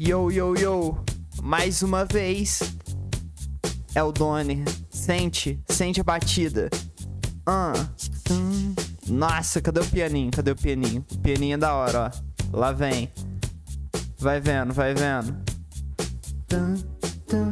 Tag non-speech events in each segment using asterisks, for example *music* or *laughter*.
Yo, yo, yo. Mais uma vez. É o Doni. Sente, sente a batida. Nossa, cadê o pianinho? Cadê o pianinho? O pianinho é da hora, ó. Lá vem. Vai vendo, vai vendo. Tum, tum,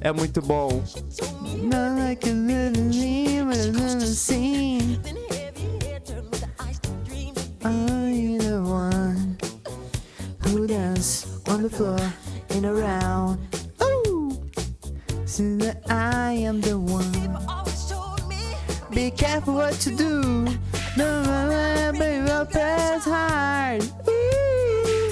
é muito bom. The one who dance on the floor in a round. Ooh, so that I am the one. Be careful what you do. No, no, no, baby, I'll press hard. Ooh,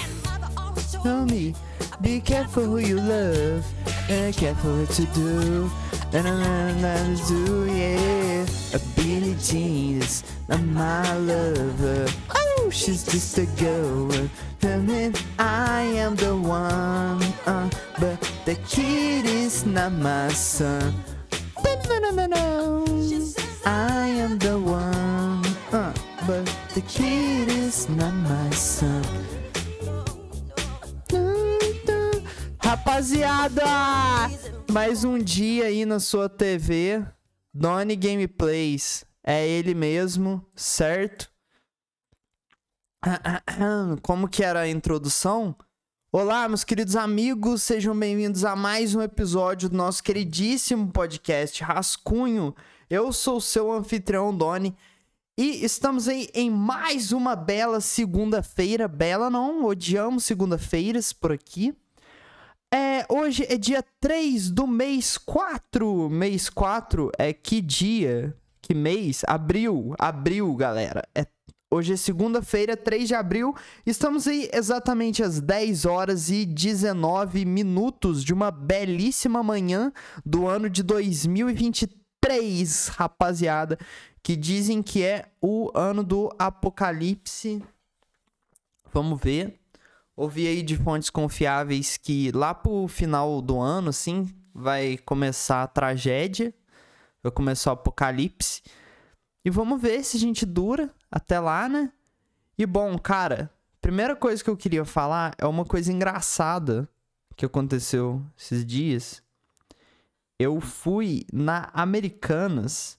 tell me, be careful who you love. And careful what to do. And I'm not do, yeah. A Billie Jean not my lover. Oh, she's just a girl. Then I am the one. Uh, but the kid is not my son. I am the one. Uh, but the kid is not my son. Rapaziada, mais um dia aí na sua TV. Donny Gameplays. É ele mesmo, certo? *coughs* Como que era a introdução? Olá, meus queridos amigos, sejam bem-vindos a mais um episódio do nosso queridíssimo podcast Rascunho. Eu sou o seu anfitrião, Doni, e estamos aí em mais uma bela segunda-feira. Bela não, odiamos segunda-feiras por aqui. É, hoje é dia 3 do mês 4. Mês 4 é que dia? Que mês? Abril. Abril, galera. É, hoje é segunda-feira, 3 de abril. Estamos aí exatamente às 10 horas e 19 minutos de uma belíssima manhã do ano de 2023, rapaziada. Que dizem que é o ano do apocalipse. Vamos ver. Ouvi aí de fontes confiáveis que lá pro final do ano, assim, vai começar a tragédia, vai começar o apocalipse. E vamos ver se a gente dura até lá, né? E bom, cara, primeira coisa que eu queria falar é uma coisa engraçada que aconteceu esses dias. Eu fui na Americanas,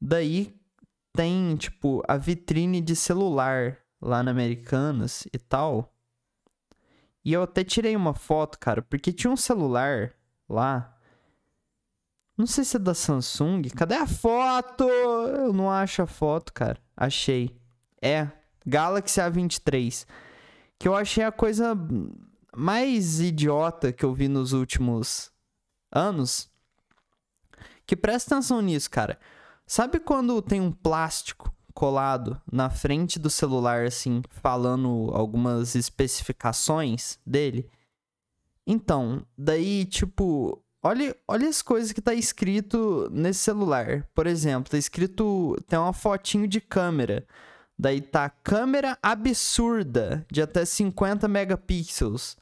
daí tem, tipo, a vitrine de celular lá na Americanas e tal. E eu até tirei uma foto, cara, porque tinha um celular lá. Não sei se é da Samsung. Cadê a foto? Eu não acho a foto, cara. Achei. É, Galaxy A23. Que eu achei a coisa mais idiota que eu vi nos últimos anos. Que presta atenção nisso, cara. Sabe quando tem um plástico colado na frente do celular, assim, falando algumas especificações dele. Então, daí, tipo, olha, olha as coisas que tá escrito nesse celular. Por exemplo, tá escrito, tem uma fotinho de câmera. Daí tá câmera absurda de até 50 megapixels.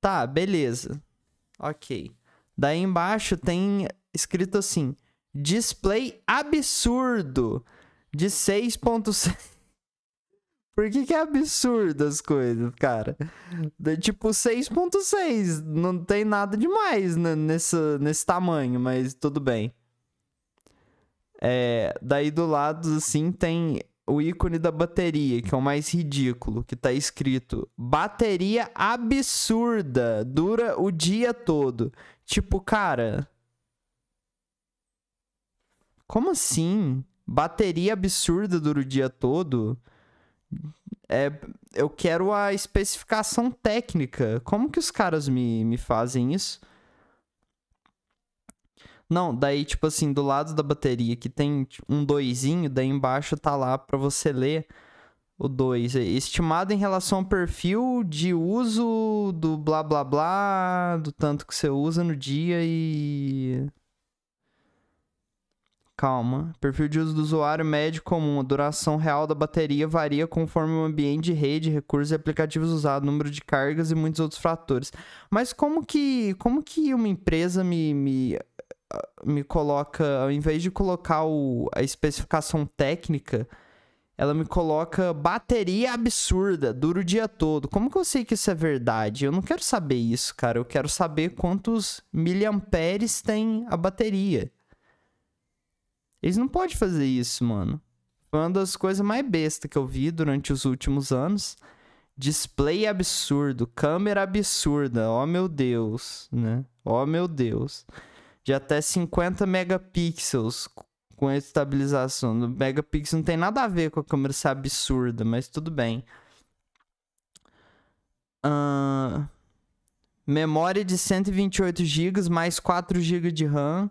Tá, beleza. Ok. Daí embaixo tem escrito assim: display absurdo de 6.6. *laughs* Por que, que é absurdo as coisas, cara? De, tipo, 6.6. Não tem nada demais né, nesse, nesse tamanho, mas tudo bem. É, daí do lado, assim, tem o ícone da bateria, que é o mais ridículo, que tá escrito: bateria absurda, dura o dia todo. Tipo, cara, como assim? Bateria absurda dura o dia todo? É, eu quero a especificação técnica. Como que os caras me, me fazem isso? Não, daí, tipo assim, do lado da bateria que tem um doisinho, daí embaixo tá lá pra você ler O 2. Estimado em relação ao perfil de uso do blá blá blá, do tanto que você usa no dia e. Calma. Perfil de uso do usuário médio comum. A duração real da bateria varia conforme o ambiente de rede, recursos e aplicativos usados, número de cargas e muitos outros fatores. Mas como que, como que uma empresa me, me, me coloca, ao invés de colocar o, a especificação técnica, ela me coloca bateria absurda, dura o dia todo. Como que eu sei que isso é verdade? Eu não quero saber isso, cara. Eu quero saber quantos miliamperes tem a bateria. Eles não podem fazer isso, mano. Foi uma das coisas mais bestas que eu vi durante os últimos anos. Display absurdo, câmera absurda, ó oh, meu Deus, né? Ó oh, meu Deus. De até 50 megapixels com estabilização. O megapixel não tem nada a ver com a câmera ser absurda, mas tudo bem. Uh, memória de 128 GB mais 4 GB de RAM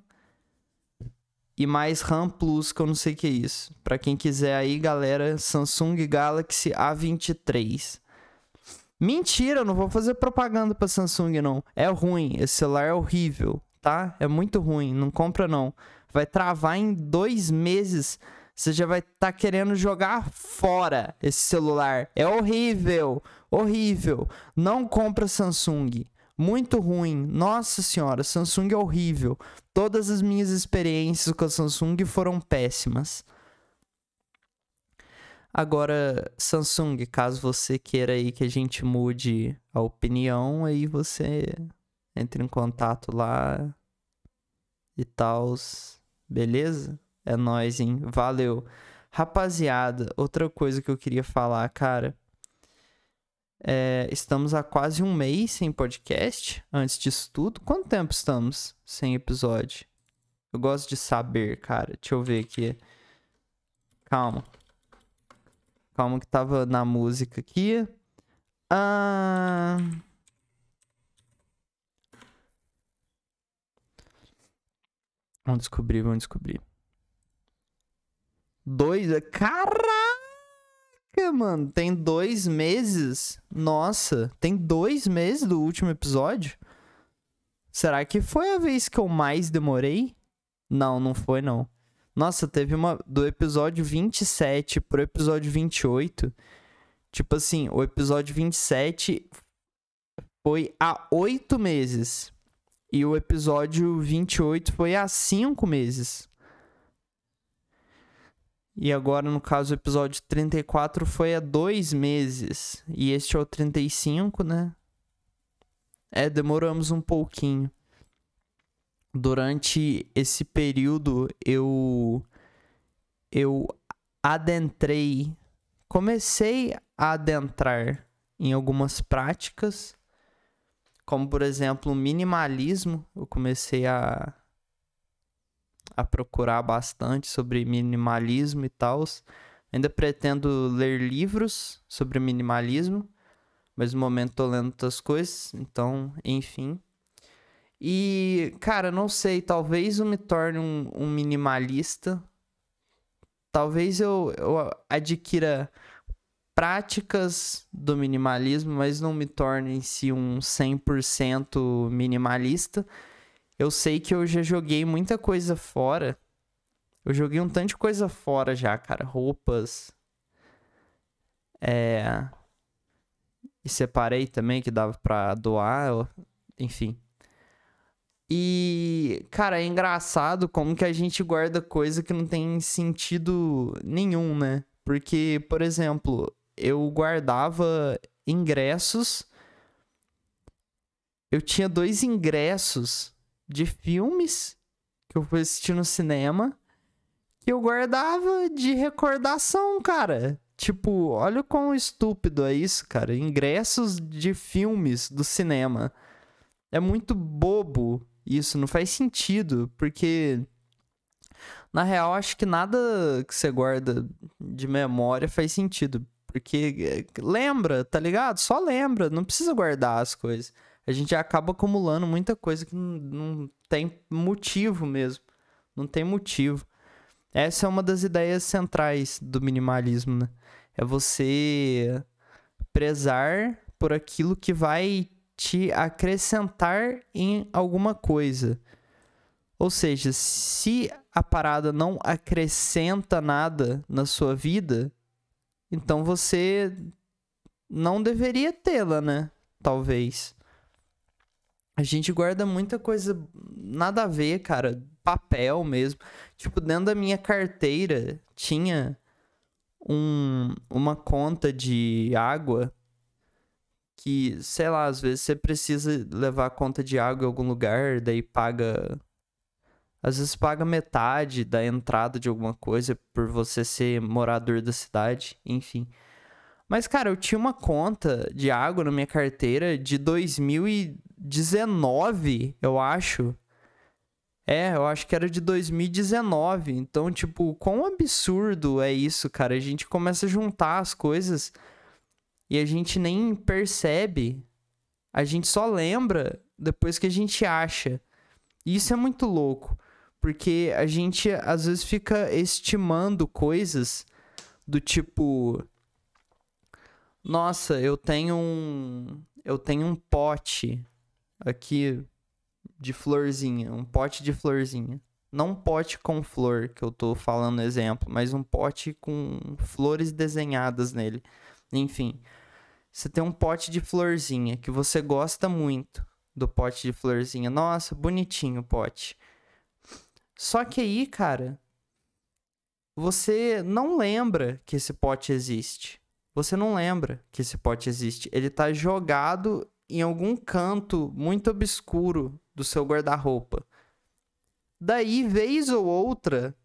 e mais RAM Plus, que eu não sei o que é isso. Para quem quiser aí, galera, Samsung Galaxy A23. Mentira, não vou fazer propaganda para Samsung não. É ruim, esse celular é horrível, tá? É muito ruim, não compra não. Vai travar em dois meses. Você já vai estar tá querendo jogar fora esse celular. É horrível, horrível. Não compra Samsung muito ruim. Nossa senhora, Samsung é horrível. Todas as minhas experiências com a Samsung foram péssimas. Agora, Samsung, caso você queira aí que a gente mude a opinião, aí você entre em contato lá e tal. Beleza? É nóis, hein? Valeu. Rapaziada, outra coisa que eu queria falar, cara. É, estamos há quase um mês sem podcast. Antes disso tudo, quanto tempo estamos sem episódio? Eu gosto de saber, cara. Deixa eu ver aqui. Calma. Calma que tava na música aqui. Ah... Vamos descobrir, vamos descobrir. Dois. Caraca! Caraca, mano, tem dois meses? Nossa, tem dois meses do último episódio? Será que foi a vez que eu mais demorei? Não, não foi não. Nossa, teve uma. Do episódio 27 pro episódio 28. Tipo assim, o episódio 27 foi há oito meses. E o episódio 28 foi há cinco meses. E agora, no caso, o episódio 34 foi há dois meses. E este é o 35, né? É, demoramos um pouquinho. Durante esse período, eu. Eu adentrei. Comecei a adentrar em algumas práticas, como por exemplo o minimalismo. Eu comecei a a procurar bastante sobre minimalismo e tal. Ainda pretendo ler livros sobre minimalismo, mas no momento tô lendo outras coisas, então, enfim. E, cara, não sei, talvez eu me torne um, um minimalista. Talvez eu, eu adquira práticas do minimalismo, mas não me torne em si um 100% minimalista eu sei que eu já joguei muita coisa fora. Eu joguei um tanto de coisa fora já, cara. Roupas. É. E separei também que dava pra doar. Enfim. E, cara, é engraçado como que a gente guarda coisa que não tem sentido nenhum, né? Porque, por exemplo, eu guardava ingressos. Eu tinha dois ingressos de filmes que eu fui assistir no cinema que eu guardava de recordação, cara. Tipo, olha o quão estúpido é isso, cara. Ingressos de filmes do cinema. É muito bobo isso, não faz sentido, porque na real acho que nada que você guarda de memória faz sentido, porque eh, lembra, tá ligado? Só lembra, não precisa guardar as coisas a gente acaba acumulando muita coisa que não, não tem motivo mesmo. Não tem motivo. Essa é uma das ideias centrais do minimalismo, né? É você prezar por aquilo que vai te acrescentar em alguma coisa. Ou seja, se a parada não acrescenta nada na sua vida, então você não deveria tê-la, né? Talvez. A gente guarda muita coisa nada a ver, cara. Papel mesmo. Tipo, dentro da minha carteira tinha um, uma conta de água que, sei lá, às vezes você precisa levar a conta de água em algum lugar, daí paga. Às vezes paga metade da entrada de alguma coisa por você ser morador da cidade, enfim. Mas, cara, eu tinha uma conta de água na minha carteira de 2019, eu acho. É, eu acho que era de 2019. Então, tipo, quão absurdo é isso, cara? A gente começa a juntar as coisas e a gente nem percebe. A gente só lembra depois que a gente acha. E isso é muito louco, porque a gente às vezes fica estimando coisas do tipo nossa, eu tenho um eu tenho um pote aqui de florzinha, um pote de florzinha. Não um pote com flor, que eu tô falando exemplo, mas um pote com flores desenhadas nele. Enfim, você tem um pote de florzinha que você gosta muito do pote de florzinha. Nossa, bonitinho o pote. Só que aí, cara, você não lembra que esse pote existe. Você não lembra que esse pote existe. Ele tá jogado em algum canto muito obscuro do seu guarda-roupa. Daí, vez ou outra,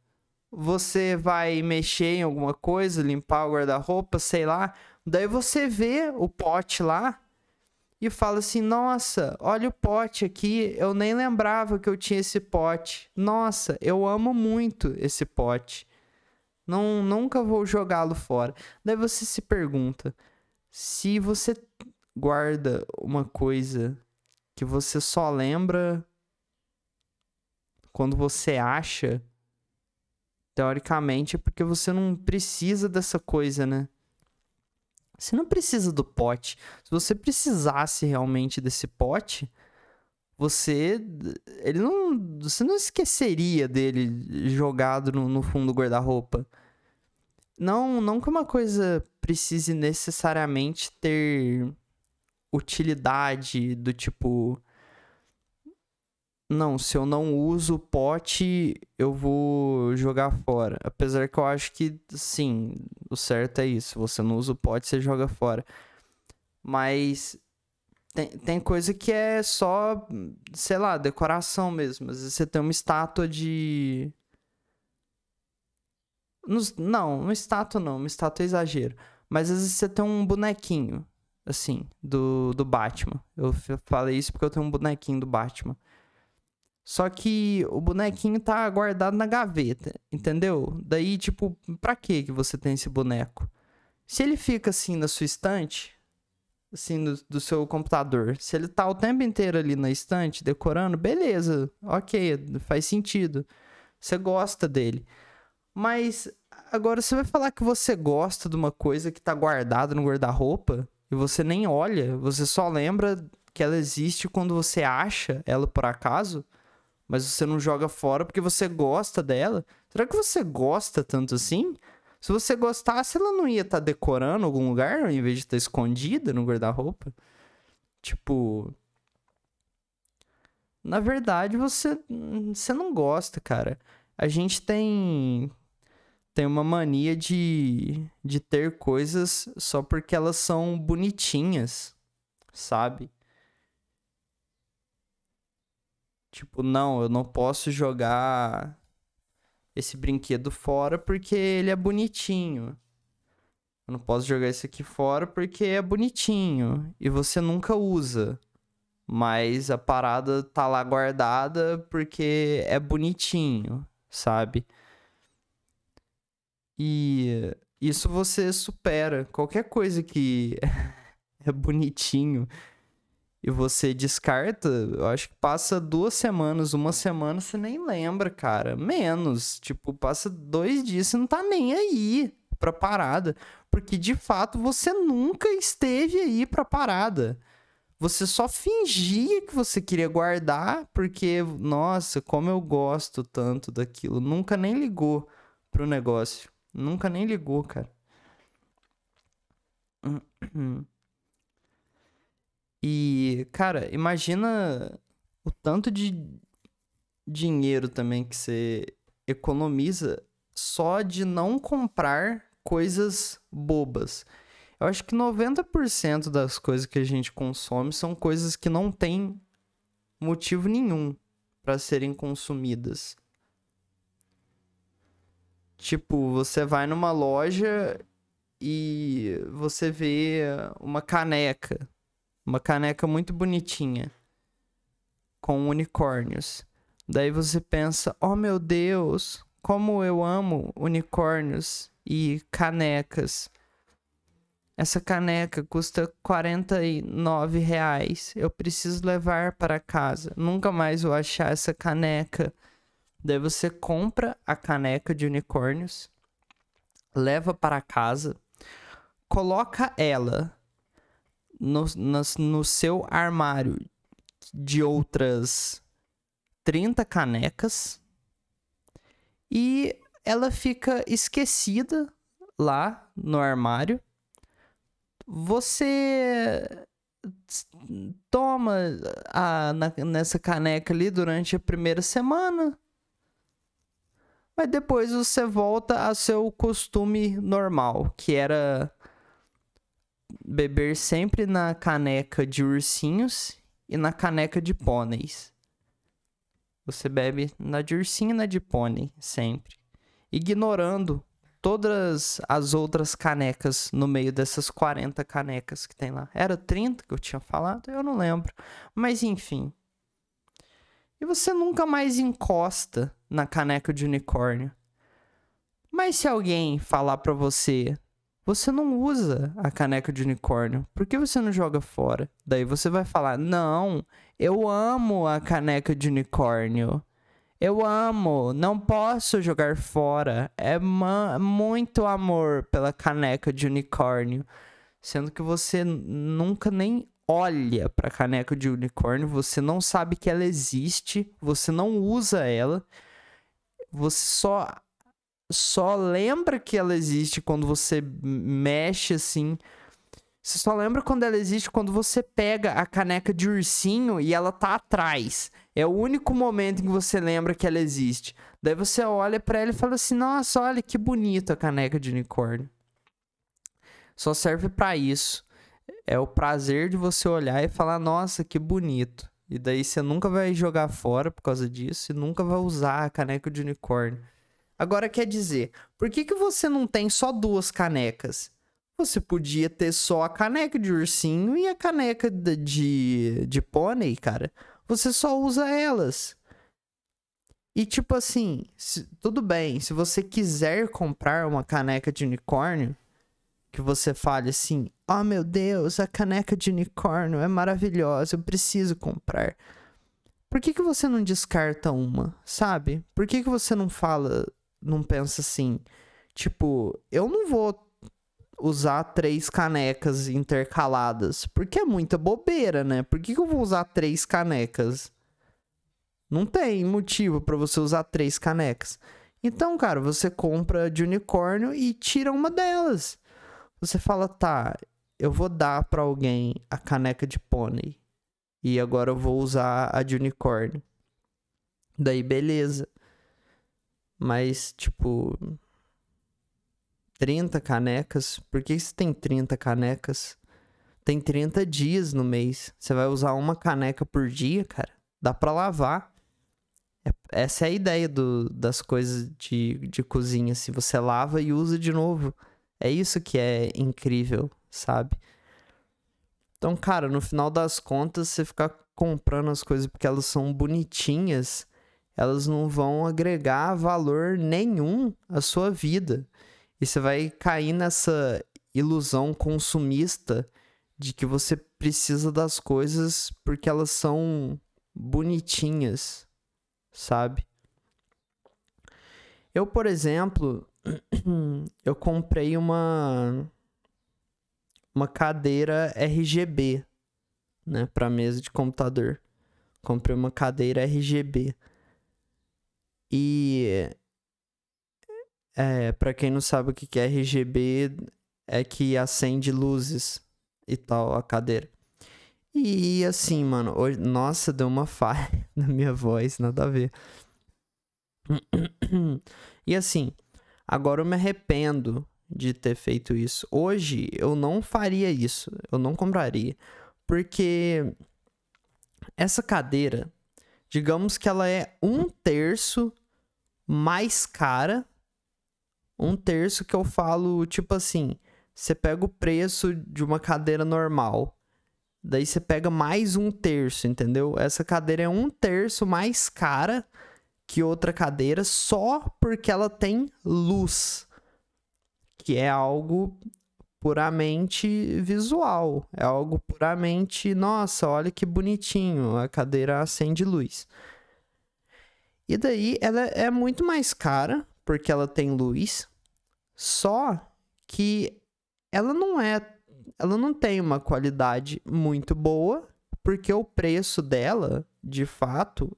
você vai mexer em alguma coisa, limpar o guarda-roupa, sei lá, Daí você vê o pote lá e fala assim: Nossa, olha o pote aqui. Eu nem lembrava que eu tinha esse pote. Nossa, eu amo muito esse pote. Não, nunca vou jogá-lo fora. Daí você se pergunta: se você guarda uma coisa que você só lembra quando você acha, teoricamente é porque você não precisa dessa coisa, né? Você não precisa do pote. Se você precisasse realmente desse pote, você ele não você não esqueceria dele jogado no, no fundo do guarda-roupa. Não, não que uma coisa precise necessariamente ter utilidade do tipo não, se eu não uso o pote, eu vou jogar fora. Apesar que eu acho que, sim, o certo é isso. Você não usa o pote, você joga fora. Mas tem, tem coisa que é só, sei lá, decoração mesmo. Às vezes você tem uma estátua de. Não, uma estátua não, uma estátua é exagero. Mas às vezes você tem um bonequinho, assim, do, do Batman. Eu falei isso porque eu tenho um bonequinho do Batman. Só que o bonequinho tá guardado na gaveta, entendeu? Daí, tipo, pra que que você tem esse boneco? Se ele fica assim na sua estante, assim, do, do, seu computador, se ele tá o tempo inteiro ali na estante decorando, beleza, ok, faz sentido. Você gosta dele. Mas agora você vai falar que você gosta de uma coisa que tá guardada no guarda-roupa e você nem olha, você só lembra que ela existe quando você acha ela por acaso? mas você não joga fora porque você gosta dela. Será que você gosta tanto assim? Se você gostasse, ela não ia estar tá decorando algum lugar em vez de estar tá escondida no guarda-roupa? Tipo. Na verdade, você, você não gosta, cara. A gente tem tem uma mania de, de ter coisas só porque elas são bonitinhas, sabe? Tipo, não, eu não posso jogar esse brinquedo fora porque ele é bonitinho. Eu não posso jogar esse aqui fora porque é bonitinho e você nunca usa. Mas a parada tá lá guardada porque é bonitinho, sabe? E isso você supera. Qualquer coisa que *laughs* é bonitinho e você descarta, eu acho que passa duas semanas, uma semana, você nem lembra, cara. Menos. Tipo, passa dois dias, você não tá nem aí pra parada, porque de fato você nunca esteve aí pra parada. Você só fingia que você queria guardar, porque, nossa, como eu gosto tanto daquilo. Nunca nem ligou pro negócio. Nunca nem ligou, cara. *clears throat* E, cara, imagina o tanto de dinheiro também que você economiza só de não comprar coisas bobas. Eu acho que 90% das coisas que a gente consome são coisas que não têm motivo nenhum para serem consumidas. Tipo, você vai numa loja e você vê uma caneca, uma caneca muito bonitinha com unicórnios. Daí você pensa: "Oh meu Deus, como eu amo unicórnios e canecas. Essa caneca custa 49 reais. Eu preciso levar para casa. Nunca mais vou achar essa caneca. Daí você compra a caneca de unicórnios, leva para casa, coloca ela no, no, no seu armário de outras 30 canecas e ela fica esquecida lá no armário. Você toma a, na, nessa caneca ali durante a primeira semana. Mas depois você volta ao seu costume normal, que era beber sempre na caneca de ursinhos e na caneca de pôneis. Você bebe na de ursinho e na de pônei, sempre. Ignorando todas as outras canecas no meio dessas 40 canecas que tem lá. Era 30 que eu tinha falado? Eu não lembro. Mas enfim. E você nunca mais encosta na caneca de unicórnio. Mas se alguém falar para você, você não usa a caneca de unicórnio, por que você não joga fora? Daí você vai falar: "Não, eu amo a caneca de unicórnio. Eu amo, não posso jogar fora. É muito amor pela caneca de unicórnio. Sendo que você nunca nem olha para a caneca de unicórnio, você não sabe que ela existe, você não usa ela. Você só só lembra que ela existe quando você mexe assim você só lembra quando ela existe quando você pega a caneca de ursinho e ela tá atrás. É o único momento em que você lembra que ela existe. Daí você olha para ela e fala assim: "Nossa, olha que bonita a caneca de unicórnio". Só serve para isso. É o prazer de você olhar e falar: "Nossa, que bonito". E daí você nunca vai jogar fora por causa disso e nunca vai usar a caneca de unicórnio. Agora quer dizer, por que, que você não tem só duas canecas? Você podia ter só a caneca de ursinho e a caneca de, de, de pônei, cara. Você só usa elas. E tipo assim, se, tudo bem, se você quiser comprar uma caneca de unicórnio, que você fale assim: "Oh meu Deus, a caneca de unicórnio é maravilhosa, eu preciso comprar". Por que que você não descarta uma, sabe? Por que que você não fala, não pensa assim, tipo, eu não vou usar três canecas intercaladas? Porque é muita bobeira, né? Por que, que eu vou usar três canecas? Não tem motivo para você usar três canecas. Então, cara, você compra de unicórnio e tira uma delas. Você fala, tá, eu vou dar para alguém a caneca de pônei. E agora eu vou usar a de unicórnio. Daí, beleza. Mas, tipo, 30 canecas. Por que você tem 30 canecas? Tem 30 dias no mês. Você vai usar uma caneca por dia, cara? Dá pra lavar. É, essa é a ideia do, das coisas de, de cozinha. Se você lava e usa de novo. É isso que é incrível, sabe? Então, cara, no final das contas, você ficar comprando as coisas porque elas são bonitinhas, elas não vão agregar valor nenhum à sua vida. E você vai cair nessa ilusão consumista de que você precisa das coisas porque elas são bonitinhas, sabe? Eu, por exemplo, *clears throat* eu comprei uma uma cadeira RGB, né, para mesa de computador. Comprei uma cadeira RGB. E é, para quem não sabe o que é RGB, é que acende luzes e tal a cadeira. E assim, mano, hoje, nossa, deu uma *laughs* falha na minha voz, nada a ver. E assim, agora eu me arrependo de ter feito isso. Hoje eu não faria isso, eu não compraria, porque essa cadeira, digamos que ela é um terço mais cara, um terço que eu falo tipo assim, você pega o preço de uma cadeira normal Daí você pega mais um terço, entendeu? Essa cadeira é um terço mais cara que outra cadeira só porque ela tem luz, que é algo puramente visual, é algo puramente, nossa, olha que bonitinho, a cadeira acende luz. E daí ela é muito mais cara porque ela tem luz, só que ela não é ela não tem uma qualidade muito boa, porque o preço dela, de fato,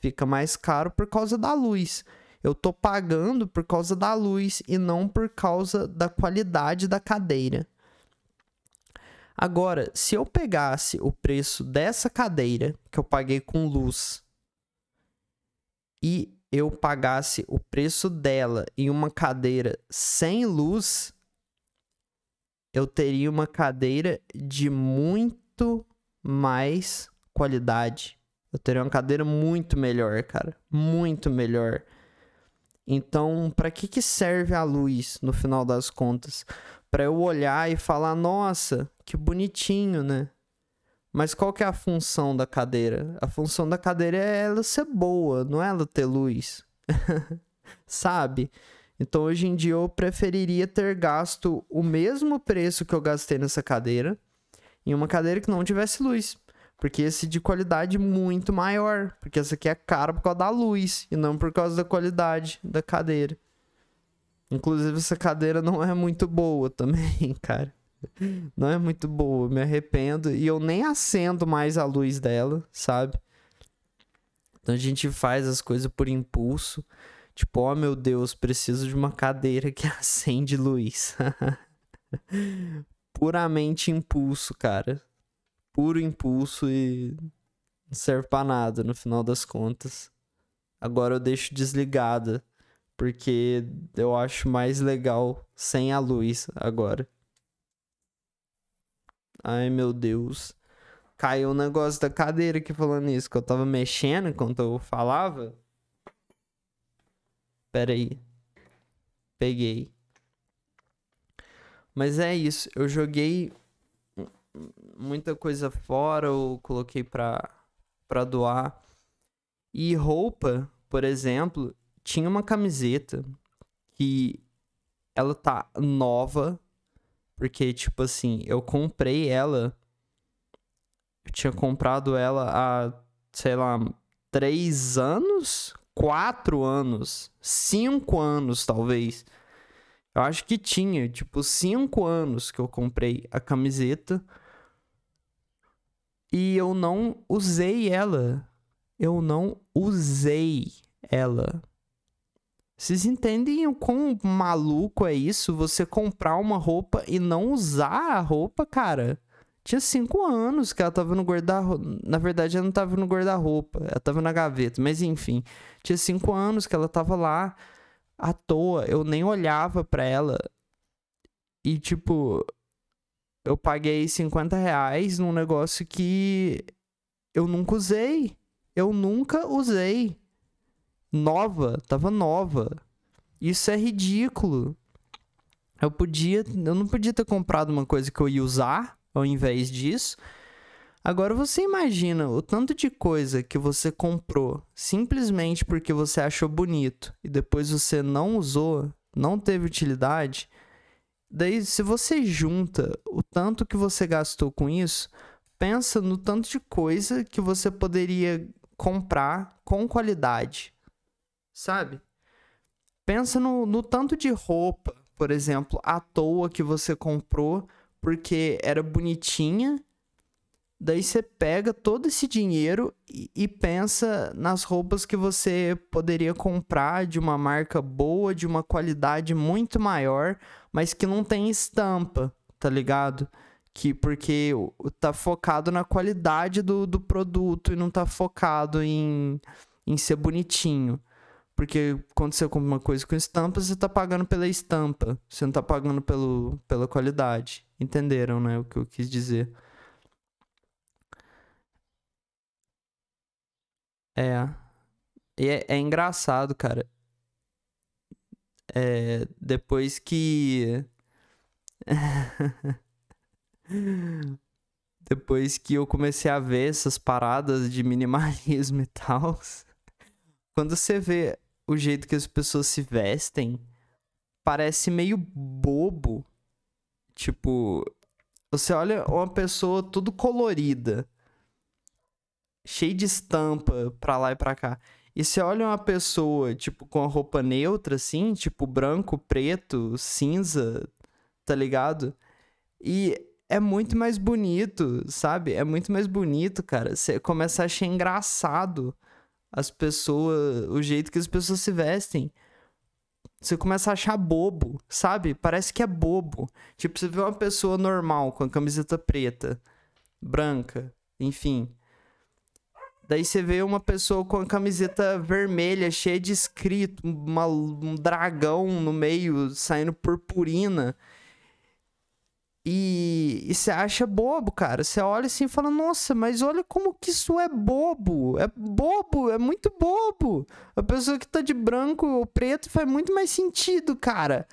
fica mais caro por causa da luz. Eu tô pagando por causa da luz e não por causa da qualidade da cadeira. Agora, se eu pegasse o preço dessa cadeira que eu paguei com luz e eu pagasse o preço dela em uma cadeira sem luz, eu teria uma cadeira de muito mais qualidade. Eu teria uma cadeira muito melhor, cara, muito melhor. Então, para que que serve a luz no final das contas? Para eu olhar e falar, nossa, que bonitinho, né? Mas qual que é a função da cadeira? A função da cadeira é ela ser boa, não é ela ter luz. *laughs* Sabe? Então hoje em dia eu preferiria ter gasto o mesmo preço que eu gastei nessa cadeira em uma cadeira que não tivesse luz. Porque esse de qualidade muito maior. Porque essa aqui é cara por causa da luz e não por causa da qualidade da cadeira. Inclusive, essa cadeira não é muito boa também, *laughs* cara. Não é muito boa, me arrependo. E eu nem acendo mais a luz dela, sabe? Então a gente faz as coisas por impulso. Tipo, oh meu Deus, preciso de uma cadeira que *laughs* acende luz. *laughs* Puramente impulso, cara. Puro impulso e não serve pra nada no final das contas. Agora eu deixo desligada, porque eu acho mais legal sem a luz agora. Ai meu Deus. Caiu o um negócio da cadeira aqui falando isso, que eu tava mexendo enquanto eu falava. Pera aí. Peguei. Mas é isso. Eu joguei muita coisa fora, eu coloquei pra, pra doar. E roupa, por exemplo, tinha uma camiseta que ela tá nova. Porque, tipo assim, eu comprei ela. Eu tinha comprado ela há, sei lá, três anos? quatro anos, cinco anos talvez. Eu acho que tinha, tipo, cinco anos que eu comprei a camiseta e eu não usei ela. Eu não usei ela. Vocês entendem o quão maluco é isso? Você comprar uma roupa e não usar a roupa, cara? Tinha cinco anos que ela tava no guarda-roupa. Na verdade, ela não tava no guarda-roupa, ela tava na gaveta. Mas enfim, tinha cinco anos que ela tava lá à toa. Eu nem olhava pra ela. E tipo, eu paguei 50 reais num negócio que eu nunca usei. Eu nunca usei. Nova, tava nova. Isso é ridículo. Eu podia, eu não podia ter comprado uma coisa que eu ia usar ao invés disso. Agora você imagina o tanto de coisa que você comprou simplesmente porque você achou bonito e depois você não usou, não teve utilidade. Daí, se você junta o tanto que você gastou com isso, pensa no tanto de coisa que você poderia comprar com qualidade, sabe? Pensa no, no tanto de roupa, por exemplo, à toa que você comprou porque era bonitinha. Daí você pega todo esse dinheiro e, pensa nas roupas que você poderia comprar de uma marca boa, de uma qualidade muito maior, mas que não tem estampa, tá ligado? Que porque tá focado na qualidade do, do produto e não tá focado em, em ser bonitinho. Porque quando você compra uma coisa com estampa, você tá pagando pela estampa. Você não tá pagando pelo, pela qualidade. Entenderam, né? O que eu quis dizer. É. E é, é engraçado, cara. É, depois que. *laughs* depois que eu comecei a ver essas paradas de minimalismo *laughs* e tal. Quando você vê o jeito que as pessoas se vestem, parece meio bobo. Tipo, você olha uma pessoa tudo colorida, cheio de estampa pra lá e pra cá. E você olha uma pessoa, tipo, com a roupa neutra, assim, tipo, branco, preto, cinza, tá ligado? E é muito mais bonito, sabe? É muito mais bonito, cara. Você começa a achar engraçado as pessoas, o jeito que as pessoas se vestem. Você começa a achar bobo, sabe? Parece que é bobo. Tipo, você vê uma pessoa normal com a camiseta preta, branca, enfim. Daí você vê uma pessoa com a camiseta vermelha, cheia de escrito, uma, um dragão no meio, saindo purpurina. E, você acha bobo, cara. Você olha assim e fala, nossa, mas olha como que isso é bobo. É bobo, é muito bobo. A pessoa que tá de branco ou preto faz muito mais sentido, cara.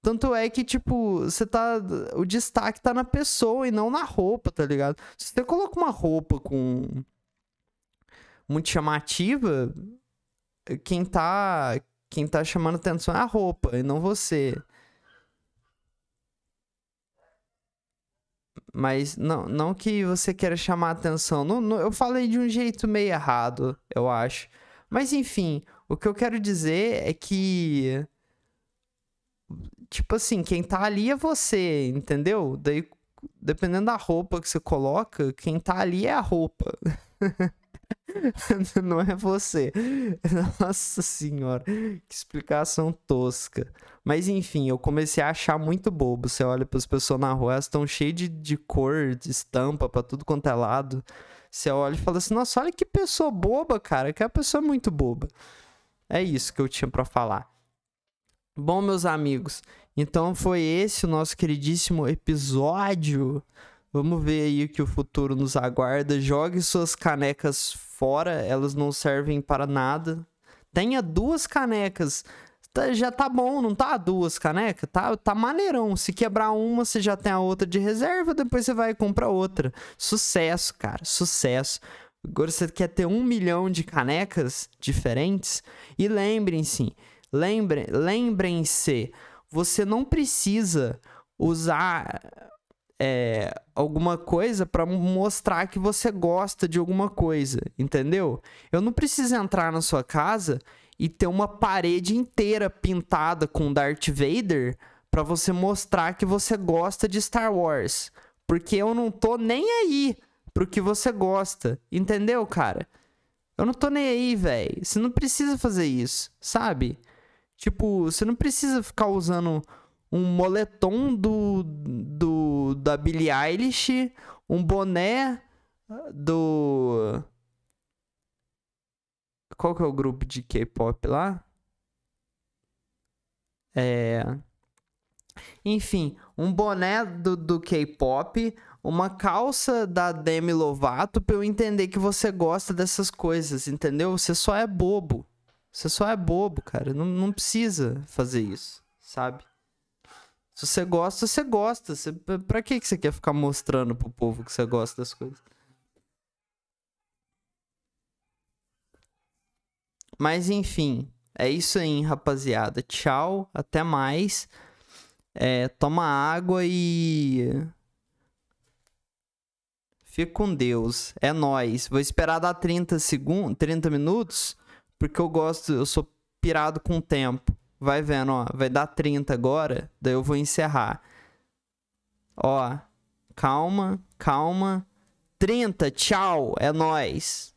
Tanto é que, tipo, você tá. O destaque tá na pessoa e não na roupa, tá ligado? Se você coloca uma roupa com. Muito chamativa, quem tá. Quem tá chamando atenção é a roupa e não você. Mas não, não que você queira chamar atenção. Não, não, eu falei de um jeito meio errado, eu acho. Mas enfim, o que eu quero dizer é que. Tipo assim, quem tá ali é você, entendeu? Daí, dependendo da roupa que você coloca, quem tá ali é a roupa. *laughs* *laughs* Não é você. *laughs* Nossa senhora, que explicação tosca. Mas enfim, eu comecei a achar muito bobo. Você olha para as pessoas na rua, elas estão cheias de, de cor, de estampa para tudo quanto é lado. Você olha e fala assim: nossa, olha que pessoa boba, cara. Que a pessoa é muito boba. É isso que eu tinha para falar. Bom, meus amigos, então foi esse o nosso queridíssimo episódio Vamos ver aí o que o futuro nos aguarda. Jogue suas canecas fora, elas não servem para nada. Tenha duas canecas. Tá, já tá bom, não tá? Duas canecas? Tá, tá maneirão. Se quebrar uma, você já tem a outra de reserva, depois você vai comprar outra. Sucesso, cara, sucesso. Agora você quer ter um milhão de canecas diferentes? E lembrem-se, lembrem, lembrem-se, você não precisa usar é, alguma coisa para mostrar que você gosta de alguma coisa, entendeu? Eu não preciso entrar na sua casa e ter uma parede inteira pintada com Darth Vader para você mostrar que você gosta de Star Wars, porque eu não tô nem aí pro que você gosta, entendeu, cara? Eu não tô nem aí, velho. Você não precisa fazer isso, sabe? Tipo, você não precisa ficar usando um moletom do, do da Billie Eilish, um boné do qual que é o grupo de K-pop lá? É enfim, um boné do, do K-pop, uma calça da Demi Lovato pra eu entender que você gosta dessas coisas, entendeu? Você só é bobo. Você só é bobo, cara. Não, não precisa fazer isso, sabe? Se você gosta, você gosta. Você, pra que você quer ficar mostrando pro povo que você gosta das coisas? Mas enfim, é isso aí, rapaziada. Tchau, até mais. É, toma água e. Fica com Deus. É nós. Vou esperar dar 30 segundos, 30 minutos, porque eu gosto, eu sou pirado com o tempo. Vai vendo, ó. Vai dar 30 agora, daí eu vou encerrar. Ó, calma, calma. 30, tchau, é nós.